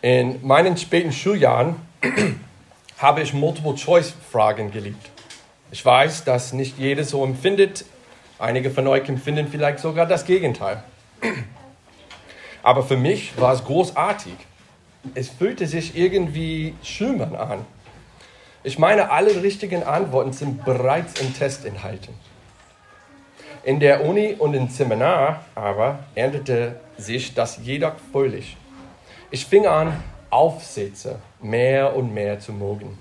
In meinen späten Schuljahren habe ich Multiple-Choice-Fragen geliebt. Ich weiß, dass nicht jeder so empfindet. Einige von euch empfinden vielleicht sogar das Gegenteil. Aber für mich war es großartig. Es fühlte sich irgendwie schümmern an. Ich meine, alle richtigen Antworten sind bereits im Test enthalten. In der Uni und im Seminar aber änderte sich das jedoch völlig. Ich fing an, Aufsätze mehr und mehr zu mögen.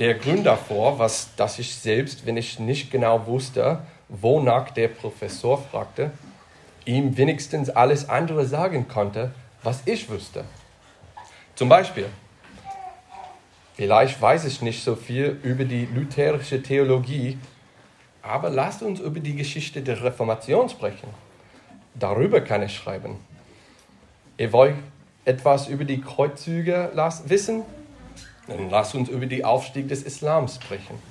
Der Grund davor war, dass ich selbst, wenn ich nicht genau wusste, wonach der Professor fragte, ihm wenigstens alles andere sagen konnte, was ich wusste. Zum Beispiel, vielleicht weiß ich nicht so viel über die lutherische Theologie, aber lasst uns über die Geschichte der Reformation sprechen. Darüber kann ich schreiben. Ihr wollt etwas über die Kreuzzüge wissen? Dann lasst uns über den Aufstieg des Islams sprechen.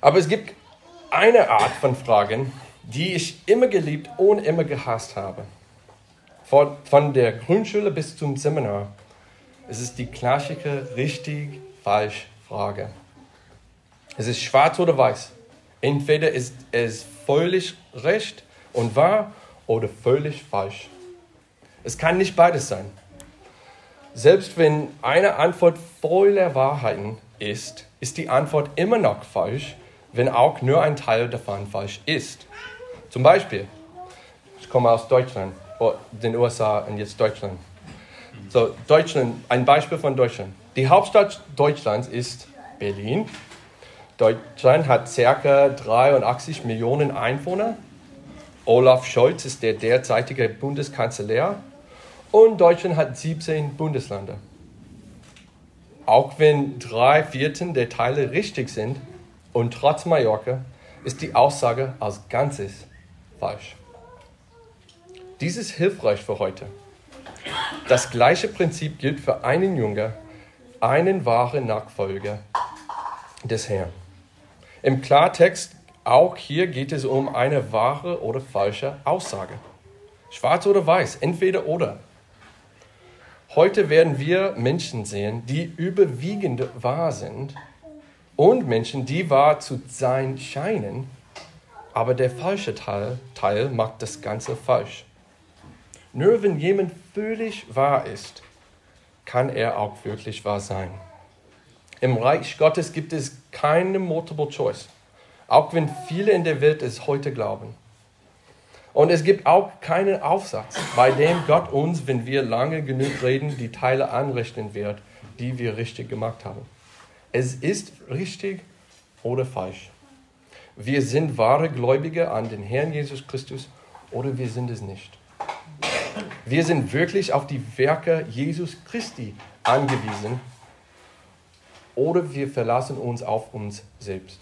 Aber es gibt eine Art von Fragen, die ich immer geliebt und immer gehasst habe. Von, der Grundschule bis zum Seminar. Es ist die klassische richtig-falsch-Frage. Es ist schwarz oder weiß. Entweder ist es völlig recht und wahr oder völlig falsch. Es kann nicht beides sein. Selbst wenn eine Antwort voller Wahrheiten ist, ist die Antwort immer noch falsch, wenn auch nur ein Teil davon falsch ist. Zum Beispiel, ich komme aus Deutschland, oh, den USA und jetzt Deutschland. So, Deutschland, ein Beispiel von Deutschland. Die Hauptstadt Deutschlands ist Berlin. Deutschland hat ca. 83 Millionen Einwohner. Olaf Scholz ist der derzeitige Bundeskanzler und Deutschland hat 17 Bundesländer. Auch wenn drei Viertel der Teile richtig sind und trotz Mallorca, ist die Aussage als Ganzes falsch. Dies ist hilfreich für heute. Das gleiche Prinzip gilt für einen Jünger, einen wahren Nachfolger des Herrn. Im Klartext, auch hier geht es um eine wahre oder falsche Aussage. Schwarz oder weiß, entweder oder. Heute werden wir Menschen sehen, die überwiegend wahr sind und Menschen, die wahr zu sein scheinen, aber der falsche Teil, Teil macht das Ganze falsch. Nur wenn jemand völlig wahr ist, kann er auch wirklich wahr sein. Im Reich Gottes gibt es keine Multiple Choice, auch wenn viele in der Welt es heute glauben. Und es gibt auch keinen Aufsatz, bei dem Gott uns, wenn wir lange genug reden, die Teile anrechnen wird, die wir richtig gemacht haben. Es ist richtig oder falsch. Wir sind wahre Gläubige an den Herrn Jesus Christus oder wir sind es nicht. Wir sind wirklich auf die Werke Jesus Christi angewiesen oder wir verlassen uns auf uns selbst.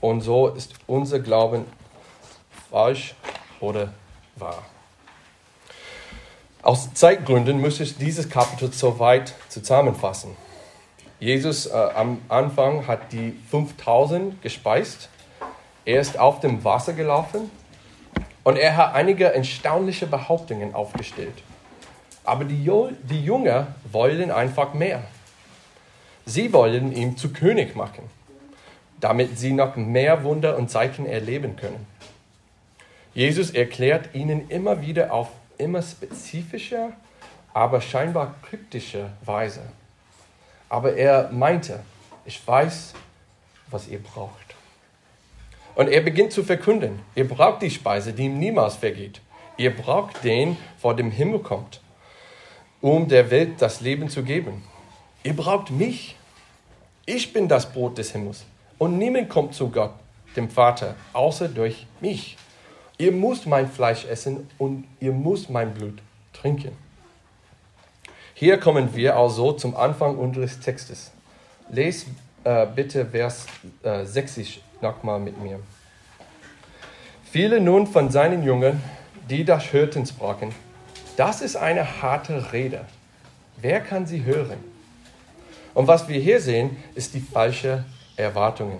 Und so ist unser Glauben falsch oder wahr. Aus Zeitgründen muss ich dieses Kapitel so weit zusammenfassen. Jesus äh, am Anfang hat die 5000 gespeist. Er ist auf dem Wasser gelaufen und er hat einige erstaunliche Behauptungen aufgestellt. Aber die, die Jünger wollen einfach mehr. Sie wollen ihn zu König machen, damit sie noch mehr Wunder und Zeichen erleben können. Jesus erklärt ihnen immer wieder auf immer spezifischer, aber scheinbar kryptische Weise. Aber er meinte, ich weiß, was ihr braucht. Und er beginnt zu verkünden, ihr braucht die Speise, die ihm niemals vergeht. Ihr braucht den, vor dem Himmel kommt, um der Welt das Leben zu geben. Ihr braucht mich. Ich bin das Brot des Himmels. Und niemand kommt zu Gott, dem Vater, außer durch mich. Ihr müsst mein Fleisch essen und ihr müsst mein Blut trinken. Hier kommen wir also zum Anfang unseres Textes. Lest äh, bitte Vers äh, 60 nochmal mit mir. Viele nun von seinen Jüngern, die das hörten, sprachen, das ist eine harte Rede. Wer kann sie hören? Und was wir hier sehen, ist die falsche Erwartungen.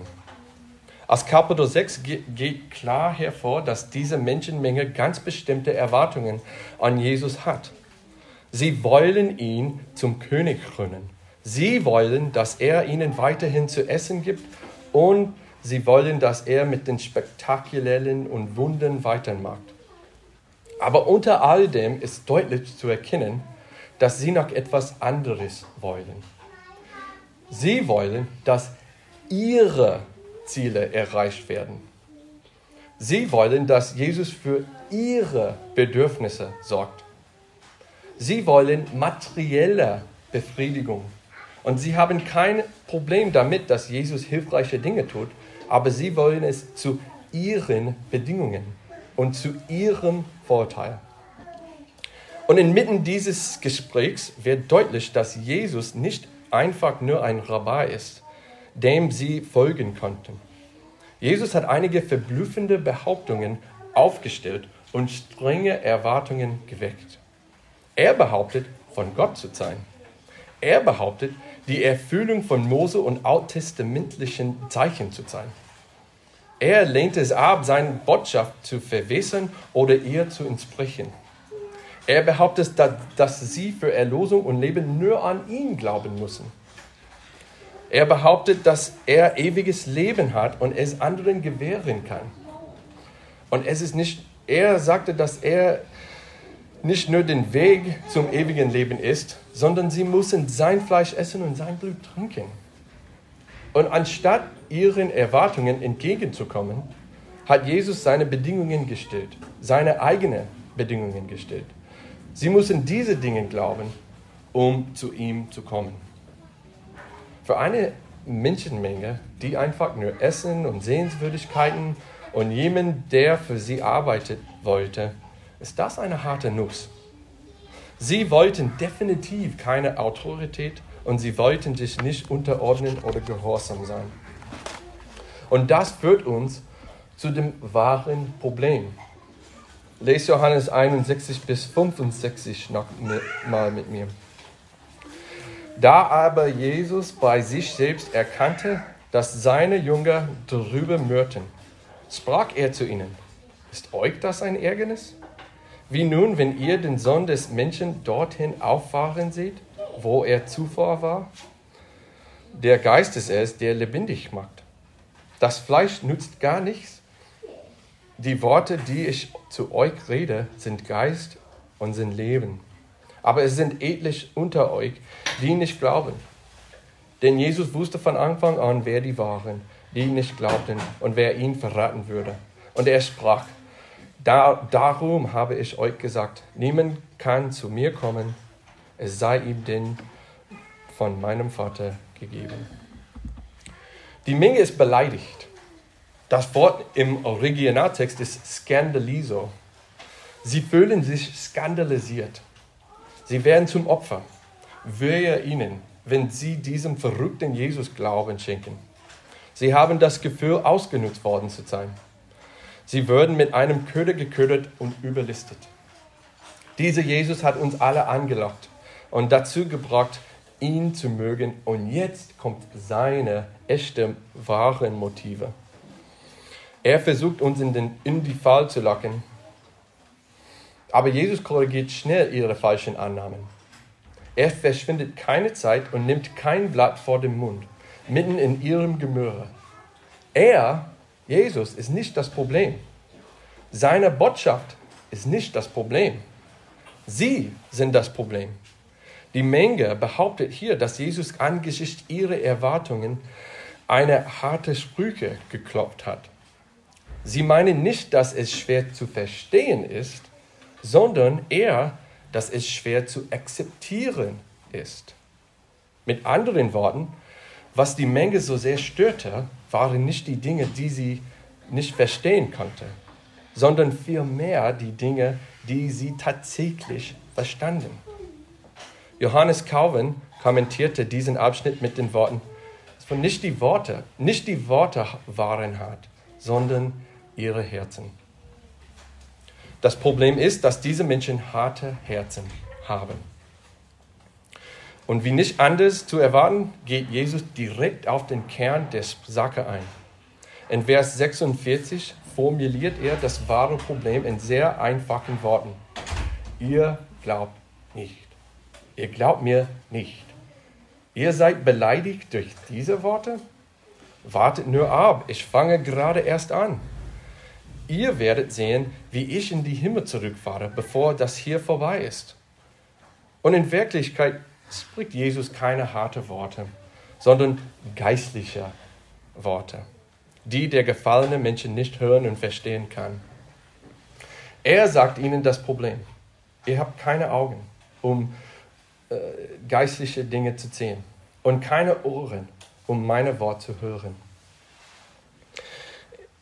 Aus Kapitel 6 geht klar hervor, dass diese Menschenmenge ganz bestimmte Erwartungen an Jesus hat. Sie wollen ihn zum König krönen. Sie wollen, dass er ihnen weiterhin zu essen gibt und sie wollen, dass er mit den spektakulären und Wunden weitermacht. Aber unter all dem ist deutlich zu erkennen, dass sie noch etwas anderes wollen. Sie wollen, dass ihre Ziele erreicht werden. Sie wollen, dass Jesus für ihre Bedürfnisse sorgt. Sie wollen materielle Befriedigung. Und sie haben kein Problem damit, dass Jesus hilfreiche Dinge tut, aber sie wollen es zu ihren Bedingungen und zu ihrem Vorteil. Und inmitten dieses Gesprächs wird deutlich, dass Jesus nicht einfach nur ein Rabbi ist, dem sie folgen konnten. Jesus hat einige verblüffende Behauptungen aufgestellt und strenge Erwartungen geweckt. Er behauptet, von Gott zu sein. Er behauptet, die Erfüllung von Mose und alttestamentlichen Zeichen zu sein. Er lehnt es ab, seine Botschaft zu verwässern oder ihr zu entsprechen. Er behauptet, dass sie für Erlosung und Leben nur an ihn glauben müssen. Er behauptet, dass er ewiges Leben hat und es anderen gewähren kann. Und es ist nicht, er sagte, dass er nicht nur den Weg zum ewigen Leben ist, sondern sie müssen sein Fleisch essen und sein Blut trinken. Und anstatt ihren Erwartungen entgegenzukommen, hat Jesus seine Bedingungen gestellt, seine eigenen Bedingungen gestellt. Sie müssen diese Dinge glauben, um zu ihm zu kommen. Für eine Menschenmenge, die einfach nur Essen und Sehenswürdigkeiten und jemand, der für sie arbeitet, wollte, ist das eine harte Nuss. Sie wollten definitiv keine Autorität und sie wollten sich nicht unterordnen oder gehorsam sein. Und das führt uns zu dem wahren Problem. Lest Johannes 61 bis 65 noch mal mit mir. Da aber Jesus bei sich selbst erkannte, dass seine Jünger darüber mürten, sprach er zu ihnen, ist euch das ein Ärgernis? Wie nun, wenn ihr den Sohn des Menschen dorthin auffahren seht, wo er zuvor war? Der Geist ist es, der lebendig macht. Das Fleisch nützt gar nichts. Die Worte, die ich zu euch rede, sind Geist und sind Leben. Aber es sind etliche unter euch, die nicht glauben. Denn Jesus wusste von Anfang an, wer die waren, die nicht glaubten und wer ihn verraten würde. Und er sprach, da, darum habe ich euch gesagt, niemand kann zu mir kommen, es sei ihm denn von meinem Vater gegeben. Die Menge ist beleidigt. Das Wort im Originaltext ist scandalizo. Sie fühlen sich skandalisiert. Sie werden zum Opfer. Wehe ihnen, wenn sie diesem verrückten Jesus Glauben schenken. Sie haben das Gefühl, ausgenutzt worden zu sein. Sie würden mit einem Köder geködert und überlistet. Dieser Jesus hat uns alle angelockt und dazu gebracht, ihn zu mögen. Und jetzt kommt seine echte, wahren Motive. Er versucht uns in, den, in die Fall zu locken. Aber Jesus korrigiert schnell ihre falschen Annahmen. Er verschwindet keine Zeit und nimmt kein Blatt vor den Mund, mitten in ihrem Gemurre. Er Jesus ist nicht das Problem. Seine Botschaft ist nicht das Problem. Sie sind das Problem. Die Menge behauptet hier, dass Jesus angesichts ihrer Erwartungen eine harte Sprüche geklopft hat. Sie meinen nicht, dass es schwer zu verstehen ist, sondern eher, dass es schwer zu akzeptieren ist. Mit anderen Worten, was die Menge so sehr störte, waren nicht die Dinge, die sie nicht verstehen konnte, sondern vielmehr die Dinge, die sie tatsächlich verstanden. Johannes Calvin kommentierte diesen Abschnitt mit den Worten, nicht die Worte, nicht die Worte waren hart, sondern ihre Herzen. Das Problem ist, dass diese Menschen harte Herzen haben. Und wie nicht anders zu erwarten, geht Jesus direkt auf den Kern der Sache ein. In Vers 46 formuliert er das wahre Problem in sehr einfachen Worten. Ihr glaubt nicht. Ihr glaubt mir nicht. Ihr seid beleidigt durch diese Worte? Wartet nur ab, ich fange gerade erst an. Ihr werdet sehen, wie ich in die Himmel zurückfahre, bevor das hier vorbei ist. Und in Wirklichkeit spricht Jesus keine harten Worte, sondern geistliche Worte, die der gefallene Menschen nicht hören und verstehen kann. Er sagt ihnen das Problem. Ihr habt keine Augen, um äh, geistliche Dinge zu sehen und keine Ohren, um meine Worte zu hören.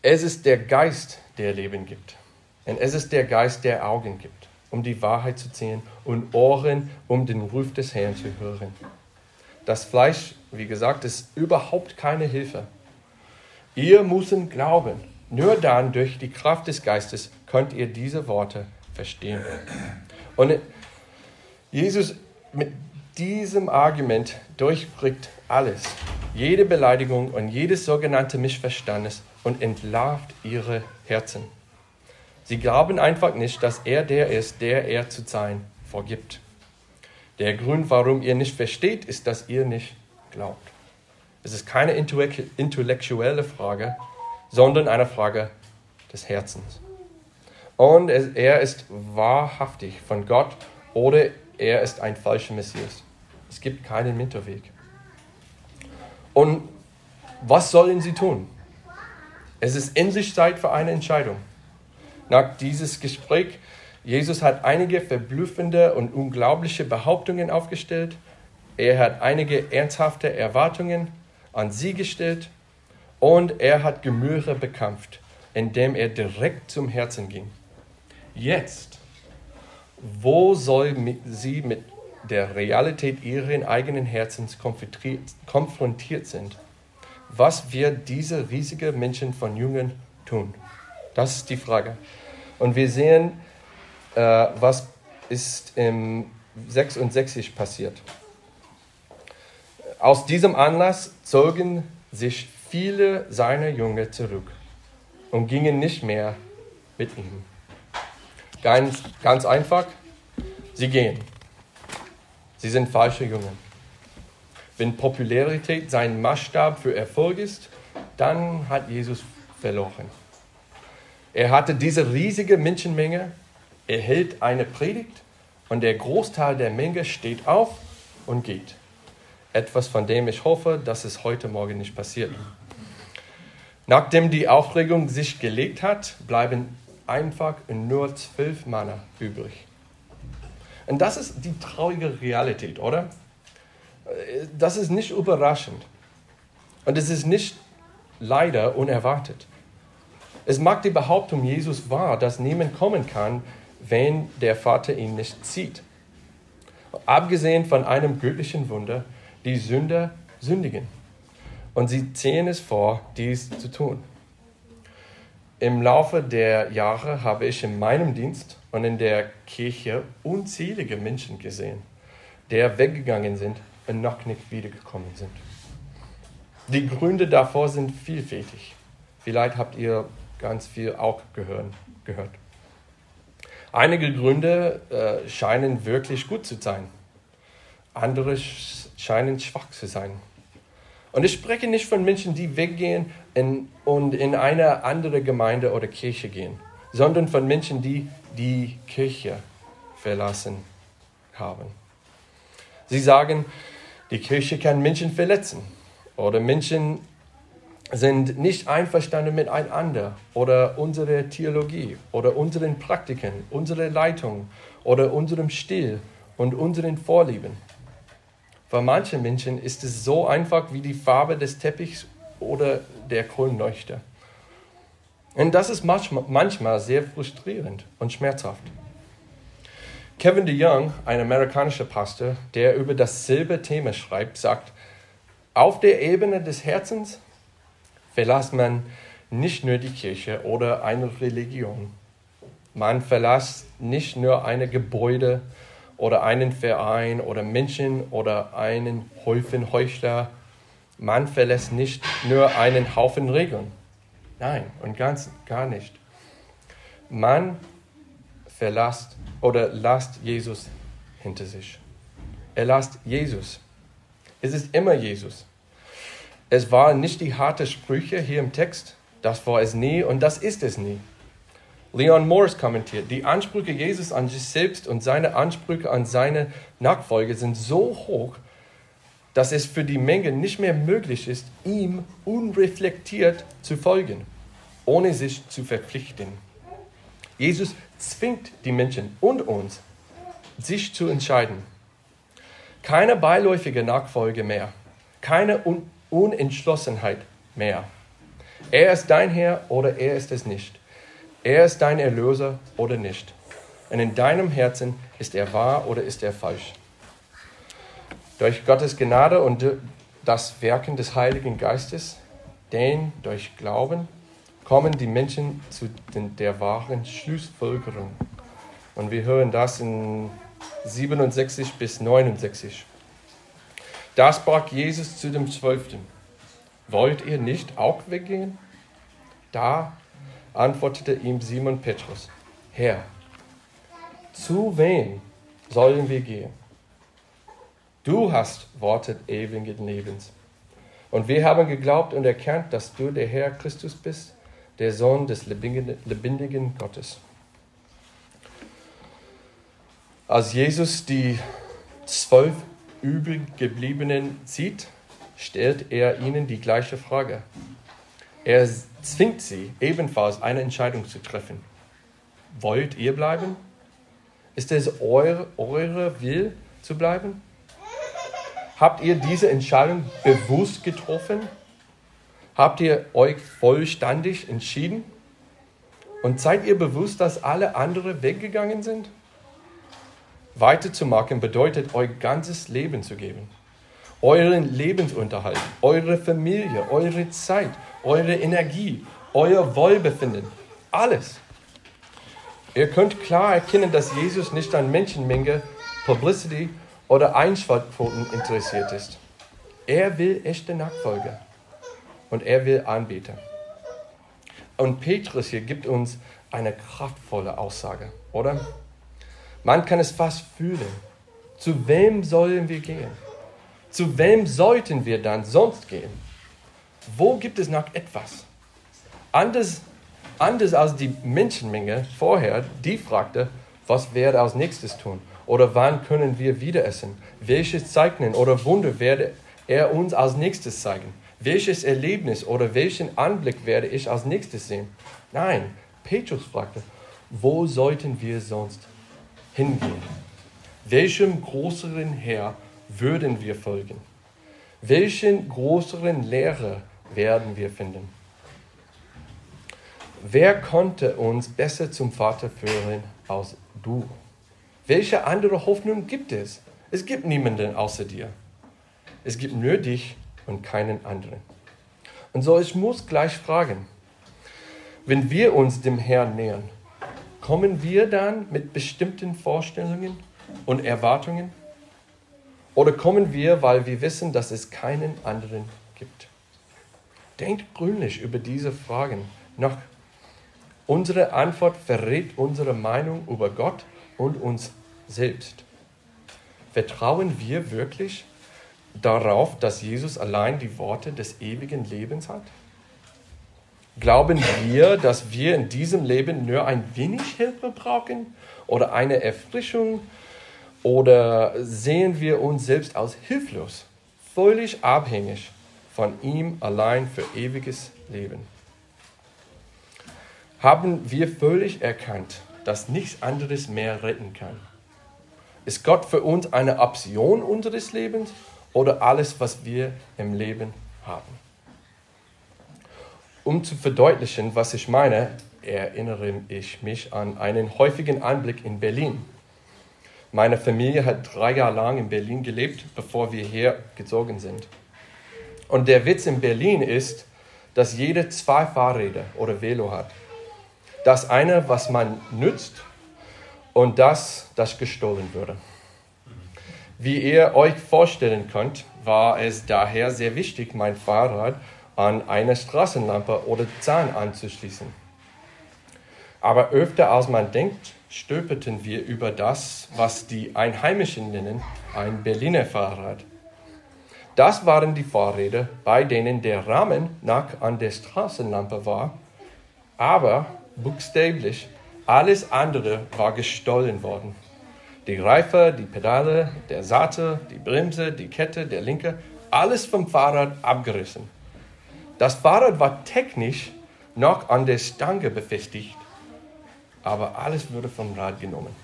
Es ist der Geist, der Leben gibt. Und es ist der Geist, der Augen gibt, um die Wahrheit zu sehen und Ohren, um den Ruf des Herrn zu hören. Das Fleisch, wie gesagt, ist überhaupt keine Hilfe. Ihr müsst glauben. Nur dann durch die Kraft des Geistes könnt ihr diese Worte verstehen. Und Jesus mit diesem Argument durchbricht alles, jede Beleidigung und jedes sogenannte Missverstandes und entlarvt ihre Herzen. Sie glauben einfach nicht, dass er der ist, der er zu sein vorgibt. Der Grund, warum ihr nicht versteht, ist, dass ihr nicht glaubt. Es ist keine intellektuelle Frage, sondern eine Frage des Herzens. Und er ist wahrhaftig von Gott oder er ist ein falscher Messias. Es gibt keinen Mittelweg. Und was sollen sie tun? Es ist endlich Zeit für eine Entscheidung. Nach dieses Gespräch, Jesus hat einige verblüffende und unglaubliche Behauptungen aufgestellt. Er hat einige ernsthafte Erwartungen an sie gestellt und er hat Gemüse bekämpft, indem er direkt zum Herzen ging. Jetzt, wo soll sie mit der Realität ihren eigenen Herzens konfrontiert sind? Was wird diese riesige Menschen von Jungen tun? Das ist die Frage. Und wir sehen, äh, was ist im 66 passiert. Aus diesem Anlass zogen sich viele seiner Jünger zurück und gingen nicht mehr mit ihm. Ganz, ganz einfach, sie gehen. Sie sind falsche Jungen. Wenn Popularität sein Maßstab für Erfolg ist, dann hat Jesus verloren. Er hatte diese riesige Menschenmenge, er hält eine Predigt und der Großteil der Menge steht auf und geht. Etwas, von dem ich hoffe, dass es heute Morgen nicht passiert. Nachdem die Aufregung sich gelegt hat, bleiben einfach nur zwölf Männer übrig. Und das ist die traurige Realität, oder? Das ist nicht überraschend. Und es ist nicht leider unerwartet. Es mag die Behauptung Jesus wahr, dass niemand kommen kann, wenn der Vater ihn nicht zieht. Abgesehen von einem göttlichen Wunder, die Sünder sündigen. Und sie ziehen es vor, dies zu tun. Im Laufe der Jahre habe ich in meinem Dienst und in der Kirche unzählige Menschen gesehen, die weggegangen sind und noch nicht wiedergekommen sind. Die Gründe davor sind vielfältig. Vielleicht habt ihr ganz viel auch gehören, gehört. Einige Gründe äh, scheinen wirklich gut zu sein. Andere scheinen schwach zu sein. Und ich spreche nicht von Menschen, die weggehen in, und in eine andere Gemeinde oder Kirche gehen, sondern von Menschen, die die Kirche verlassen haben. Sie sagen, die Kirche kann Menschen verletzen oder Menschen sind nicht einverstanden miteinander oder unsere Theologie oder unseren Praktiken, unsere Leitung oder unserem Stil und unseren Vorlieben. Für manche Menschen ist es so einfach wie die Farbe des Teppichs oder der Kronleuchter. Und das ist manchmal sehr frustrierend und schmerzhaft. Kevin DeYoung, ein amerikanischer Pastor, der über dasselbe Thema schreibt, sagt, auf der Ebene des Herzens verlässt man nicht nur die Kirche oder eine Religion. Man verlässt nicht nur ein Gebäude oder einen Verein oder Menschen oder einen Häufen Heuchler. Man verlässt nicht nur einen Haufen Regeln. Nein, und ganz gar nicht. Man verlässt oder lasst Jesus hinter sich. er lasst Jesus. Es ist immer Jesus. Es waren nicht die harten Sprüche hier im Text, das war es nie und das ist es nie. Leon Morris kommentiert, die Ansprüche Jesus an sich selbst und seine Ansprüche an seine Nachfolger sind so hoch, dass es für die Menge nicht mehr möglich ist, ihm unreflektiert zu folgen, ohne sich zu verpflichten. Jesus zwingt die Menschen und uns, sich zu entscheiden. Keine beiläufige Nachfolge mehr, keine Un Unentschlossenheit mehr. Er ist dein Herr oder er ist es nicht. Er ist dein Erlöser oder nicht. Und in deinem Herzen ist er wahr oder ist er falsch. Durch Gottes Gnade und das Werken des Heiligen Geistes, denn durch Glauben kommen die Menschen zu den, der wahren Schlussfolgerung. Und wir hören das in 67 bis 69. Da sprach Jesus zu dem Zwölften, wollt ihr nicht auch weggehen? Da antwortete ihm Simon Petrus, Herr, zu wem sollen wir gehen? Du hast Worte ewigen Lebens. Und wir haben geglaubt und erkannt, dass du der Herr Christus bist, der Sohn des lebendigen Gottes. Als Jesus die zwölf übelgebliebenen sieht, stellt er ihnen die gleiche Frage. Er zwingt sie ebenfalls eine Entscheidung zu treffen. Wollt ihr bleiben? Ist es eure, eure Will zu bleiben? Habt ihr diese Entscheidung bewusst getroffen? Habt ihr euch vollständig entschieden? Und seid ihr bewusst, dass alle anderen weggegangen sind? Weiterzumachen bedeutet, euer ganzes Leben zu geben. Euren Lebensunterhalt, eure Familie, eure Zeit, eure Energie, euer Wohlbefinden, alles. Ihr könnt klar erkennen, dass Jesus nicht an Menschenmenge, Publicity oder Einschaltquoten interessiert ist. Er will echte Nachfolger und er will Anbeter. Und Petrus hier gibt uns eine kraftvolle Aussage, oder? Man kann es fast fühlen. Zu wem sollen wir gehen? Zu wem sollten wir dann sonst gehen? Wo gibt es noch etwas? Anders, anders als die Menschenmenge vorher, die fragte, was werde als nächstes tun? Oder wann können wir wieder essen? Welches Zeichen oder Wunder werde er uns als nächstes zeigen? Welches Erlebnis oder welchen Anblick werde ich als nächstes sehen? Nein, Petrus fragte, wo sollten wir sonst hingehen? Welchem größeren Herr würden wir folgen? Welchen größeren Lehrer werden wir finden? Wer konnte uns besser zum Vater führen als du? Welche andere Hoffnung gibt es? Es gibt niemanden außer dir. Es gibt nur dich und keinen anderen. Und so, ich muss gleich fragen, wenn wir uns dem Herrn nähern, kommen wir dann mit bestimmten Vorstellungen und Erwartungen? Oder kommen wir, weil wir wissen, dass es keinen anderen gibt? Denkt gründlich über diese Fragen nach. Unsere Antwort verrät unsere Meinung über Gott und uns selbst. Vertrauen wir wirklich darauf, dass Jesus allein die Worte des ewigen Lebens hat? Glauben wir, dass wir in diesem Leben nur ein wenig Hilfe brauchen oder eine Erfrischung? Oder sehen wir uns selbst als hilflos, völlig abhängig von ihm allein für ewiges Leben? Haben wir völlig erkannt, dass nichts anderes mehr retten kann? Ist Gott für uns eine Option unseres Lebens oder alles, was wir im Leben haben? Um zu verdeutlichen, was ich meine, erinnere ich mich an einen häufigen Anblick in Berlin. Meine Familie hat drei Jahre lang in Berlin gelebt, bevor wir hier gezogen sind. Und der Witz in Berlin ist, dass jeder zwei Fahrräder oder Velo hat. Das eine, was man nützt und das, das gestohlen würde. Wie ihr euch vorstellen könnt, war es daher sehr wichtig, mein Fahrrad an eine Straßenlampe oder Zahn anzuschließen. Aber öfter als man denkt, stolperten wir über das, was die Einheimischen nennen, ein Berliner Fahrrad. Das waren die Fahrräder, bei denen der Rahmen nach an der Straßenlampe war, aber buchstäblich alles andere war gestohlen worden. Die Reife, die Pedale, der Sattel, die Bremse, die Kette, der Linke, alles vom Fahrrad abgerissen. Das Fahrrad war technisch noch an der Stange befestigt, aber alles wurde vom Rad genommen.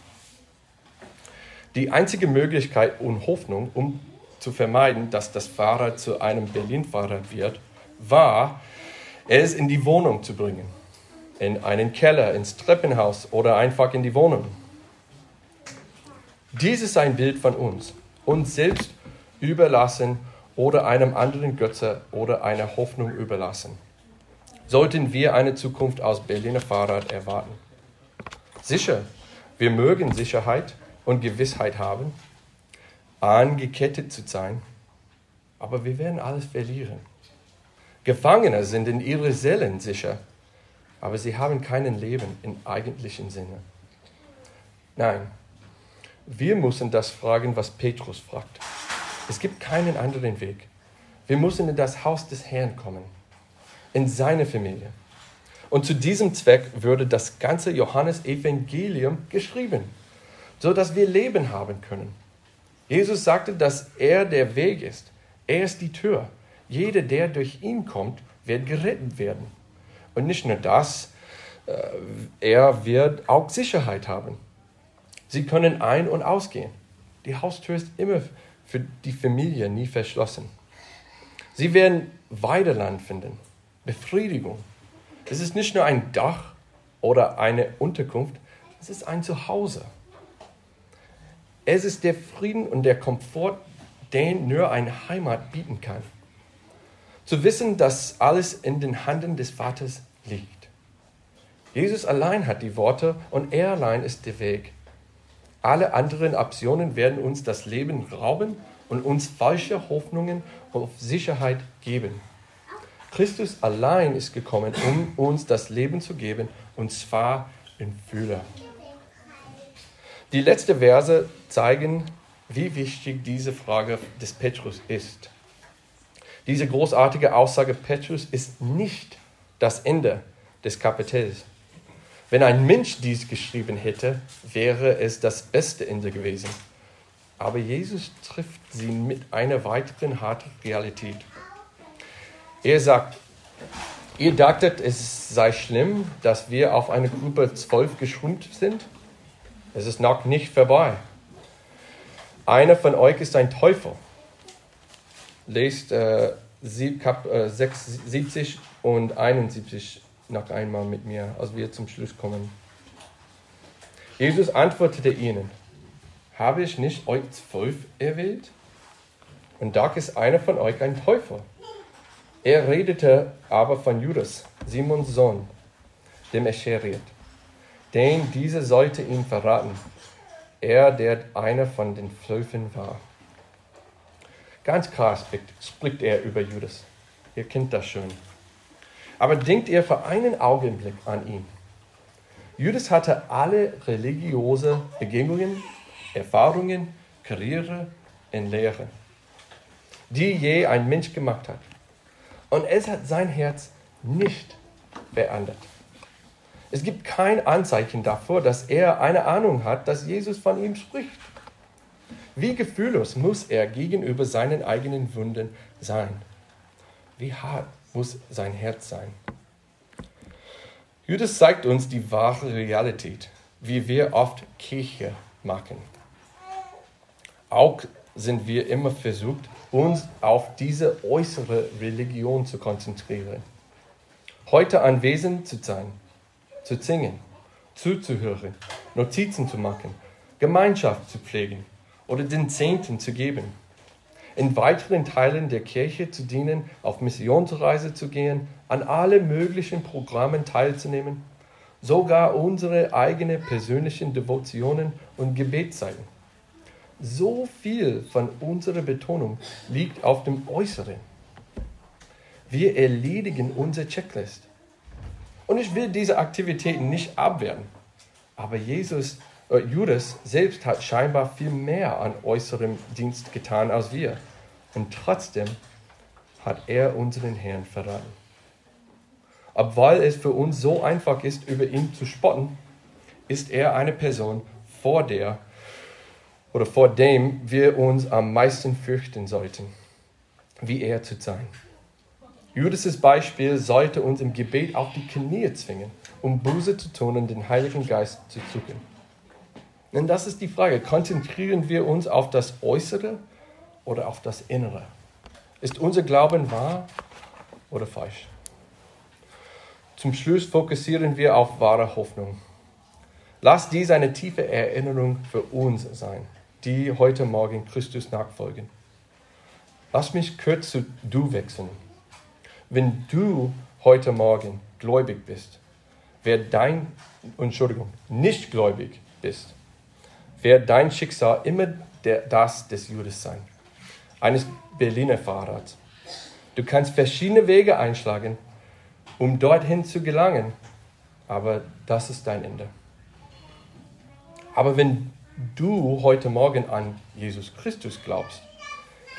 Die einzige Möglichkeit und Hoffnung, um zu vermeiden, dass das Fahrrad zu einem Berlin-Fahrrad wird, war, es in die Wohnung zu bringen. In einen Keller, ins Treppenhaus oder einfach in die Wohnung. Dies ist ein Bild von uns, uns selbst überlassen oder einem anderen Götze oder einer Hoffnung überlassen. Sollten wir eine Zukunft aus Berliner Fahrrad erwarten? Sicher, wir mögen Sicherheit und Gewissheit haben, angekettet zu sein, aber wir werden alles verlieren. Gefangene sind in ihre Seelen sicher, aber sie haben kein Leben im eigentlichen Sinne. Nein, wir müssen das fragen, was Petrus fragt. Es gibt keinen anderen Weg. Wir müssen in das Haus des Herrn kommen, in seine Familie. Und zu diesem Zweck würde das ganze Johannesevangelium geschrieben, so dass wir Leben haben können. Jesus sagte, dass er der Weg ist. Er ist die Tür. Jeder, der durch ihn kommt, wird gerettet werden. Und nicht nur das, äh, er wird auch Sicherheit haben. Sie können ein- und ausgehen. Die Haustür ist immer für die Familie nie verschlossen. Sie werden Weideland finden, Befriedigung. Es ist nicht nur ein Dach oder eine Unterkunft, es ist ein Zuhause. Es ist der Frieden und der Komfort, den nur eine Heimat bieten kann. Zu wissen, dass alles in den Händen des Vaters liegt. Jesus allein hat die Worte und er allein ist der Weg. Alle anderen Optionen werden uns das Leben rauben und uns falsche Hoffnungen auf Sicherheit geben. Christus allein ist gekommen, um uns das Leben zu geben, und zwar in Fülle. Die letzten Verse zeigen, wie wichtig diese Frage des Petrus ist. Diese großartige Aussage Petrus ist nicht das Ende des Kapitels. Wenn ein Mensch dies geschrieben hätte, wäre es das beste Ende gewesen. Aber Jesus trifft sie mit einer weiteren harten Realität. Er sagt, ihr dachtet, es sei schlimm, dass wir auf eine Gruppe zwölf geschrumpft sind. Es ist noch nicht vorbei. Einer von euch ist ein Teufel. Lest äh, 70 äh, und 71 noch einmal mit mir, als wir zum Schluss kommen. Jesus antwortete ihnen, habe ich nicht euch zwölf erwählt? Und da ist einer von euch ein Teufel. Er redete aber von Judas, Simons Sohn, dem Escheriot, denn dieser sollte ihn verraten, er, der einer von den Zwölfen war. Ganz klar spricht, er über Judas. Ihr kennt das schon. Aber denkt ihr für einen Augenblick an ihn. Judas hatte alle religiöse Begegnungen, Erfahrungen, Karriere und Lehre, die je ein Mensch gemacht hat. Und es hat sein Herz nicht verändert. Es gibt kein Anzeichen davor, dass er eine Ahnung hat, dass Jesus von ihm spricht. Wie gefühllos muss er gegenüber seinen eigenen Wunden sein? Wie hart muss sein Herz sein. Judas zeigt uns die wahre Realität, wie wir oft Kirche machen. Auch sind wir immer versucht, uns auf diese äußere Religion zu konzentrieren. Heute anwesend zu sein, zu singen, zuzuhören, Notizen zu machen, Gemeinschaft zu pflegen oder den Zehnten zu geben in weiteren Teilen der Kirche zu dienen, auf Missionsreise zu gehen, an alle möglichen Programmen teilzunehmen, sogar unsere eigenen persönlichen Devotionen und Gebetszeiten. So viel von unserer Betonung liegt auf dem Äußeren. Wir erledigen unsere Checklist. Und ich will diese Aktivitäten nicht abwehren. Aber Jesus, Judas selbst hat scheinbar viel mehr an äußerem Dienst getan als wir. Und trotzdem hat er unseren Herrn verraten. Obwohl es für uns so einfach ist, über ihn zu spotten, ist er eine Person, vor der oder vor dem wir uns am meisten fürchten sollten, wie er zu sein. Judas' Beispiel sollte uns im Gebet auf die Knie zwingen, um Buße zu tun und den Heiligen Geist zu suchen. Denn das ist die Frage, konzentrieren wir uns auf das Äußere oder auf das Innere? Ist unser Glauben wahr oder falsch? Zum Schluss fokussieren wir auf wahre Hoffnung. Lass dies eine tiefe Erinnerung für uns sein, die heute Morgen Christus nachfolgen. Lass mich kurz zu du wechseln. Wenn du heute Morgen gläubig bist, wer dein, Entschuldigung, nicht gläubig bist, wird dein Schicksal immer der, das des Judas sein, eines Berliner Fahrrads. Du kannst verschiedene Wege einschlagen, um dorthin zu gelangen. Aber das ist dein Ende. Aber wenn du heute Morgen an Jesus Christus glaubst,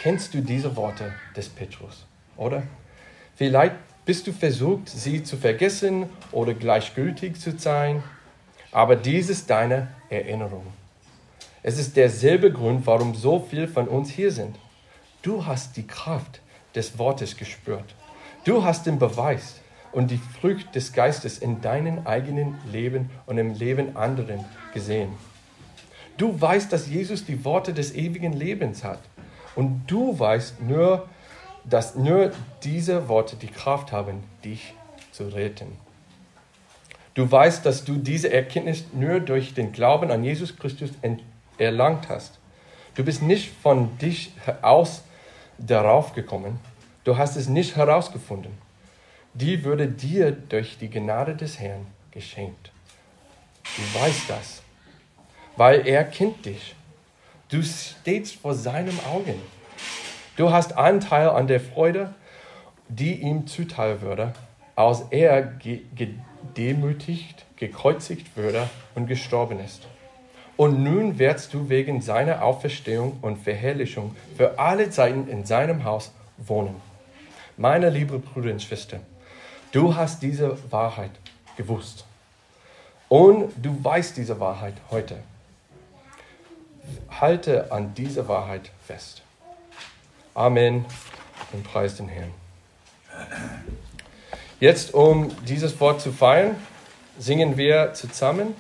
kennst du diese Worte des Petrus, oder? Vielleicht bist du versucht, sie zu vergessen oder gleichgültig zu sein, aber dies ist deine Erinnerung. Es ist derselbe Grund, warum so viele von uns hier sind. Du hast die Kraft des Wortes gespürt. Du hast den Beweis und die Frucht des Geistes in deinem eigenen Leben und im Leben anderen gesehen. Du weißt, dass Jesus die Worte des ewigen Lebens hat. Und du weißt nur, dass nur diese Worte die Kraft haben, dich zu retten. Du weißt, dass du diese Erkenntnis nur durch den Glauben an Jesus Christus erlangt hast. Du bist nicht von dich aus darauf gekommen. Du hast es nicht herausgefunden die würde dir durch die Gnade des Herrn geschenkt. Du weißt das, weil er kennt dich. Du stehst vor seinem Augen. Du hast Anteil an der Freude, die ihm zuteil würde, als er gedemütigt, gekreuzigt würde und gestorben ist. Und nun wirst du wegen seiner Auferstehung und Verherrlichung für alle Zeiten in seinem Haus wohnen. Meine liebe Brüder und Schwestern, Du hast diese Wahrheit gewusst. Und du weißt diese Wahrheit heute. Halte an dieser Wahrheit fest. Amen und preis den Herrn. Jetzt, um dieses Wort zu feiern, singen wir zusammen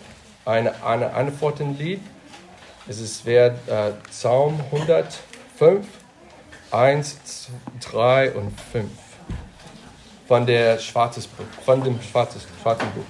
eine, eine Antwortenlied. Es ist wert äh, Psalm 105, 1, 3 und 5 von der Schwarzes von dem Schwarzes, Schwarzen Buch.